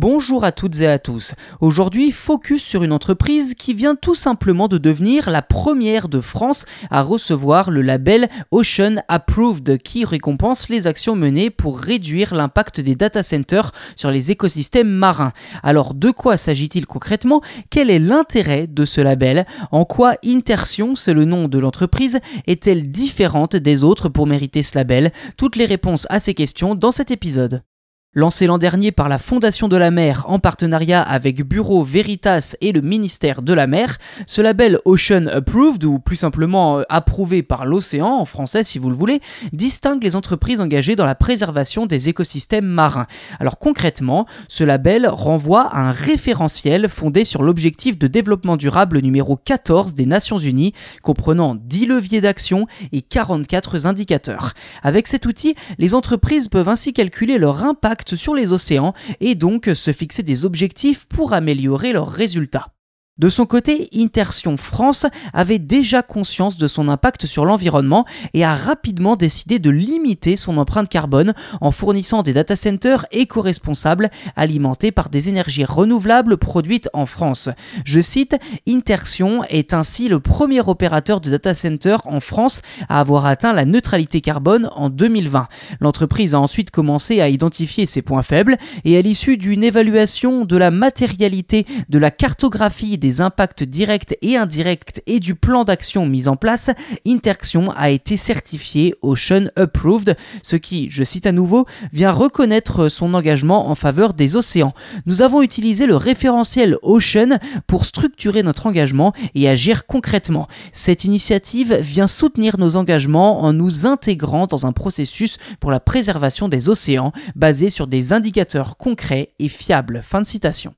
Bonjour à toutes et à tous. Aujourd'hui, focus sur une entreprise qui vient tout simplement de devenir la première de France à recevoir le label Ocean Approved qui récompense les actions menées pour réduire l'impact des data centers sur les écosystèmes marins. Alors, de quoi s'agit-il concrètement? Quel est l'intérêt de ce label? En quoi Intersion, c'est le nom de l'entreprise, est-elle différente des autres pour mériter ce label? Toutes les réponses à ces questions dans cet épisode. Lancé l'an dernier par la Fondation de la mer en partenariat avec Bureau Veritas et le ministère de la mer, ce label Ocean Approved, ou plus simplement euh, approuvé par l'océan en français si vous le voulez, distingue les entreprises engagées dans la préservation des écosystèmes marins. Alors concrètement, ce label renvoie à un référentiel fondé sur l'objectif de développement durable numéro 14 des Nations Unies, comprenant 10 leviers d'action et 44 indicateurs. Avec cet outil, les entreprises peuvent ainsi calculer leur impact sur les océans et donc se fixer des objectifs pour améliorer leurs résultats. De son côté, Intersion France avait déjà conscience de son impact sur l'environnement et a rapidement décidé de limiter son empreinte carbone en fournissant des data centers éco-responsables alimentés par des énergies renouvelables produites en France. Je cite, Intersion est ainsi le premier opérateur de data center en France à avoir atteint la neutralité carbone en 2020. L'entreprise a ensuite commencé à identifier ses points faibles et à l'issue d'une évaluation de la matérialité, de la cartographie des des impacts directs et indirects et du plan d'action mis en place, Interxion a été certifié Ocean Approved, ce qui, je cite à nouveau, vient reconnaître son engagement en faveur des océans. Nous avons utilisé le référentiel Ocean pour structurer notre engagement et agir concrètement. Cette initiative vient soutenir nos engagements en nous intégrant dans un processus pour la préservation des océans basé sur des indicateurs concrets et fiables. Fin de citation.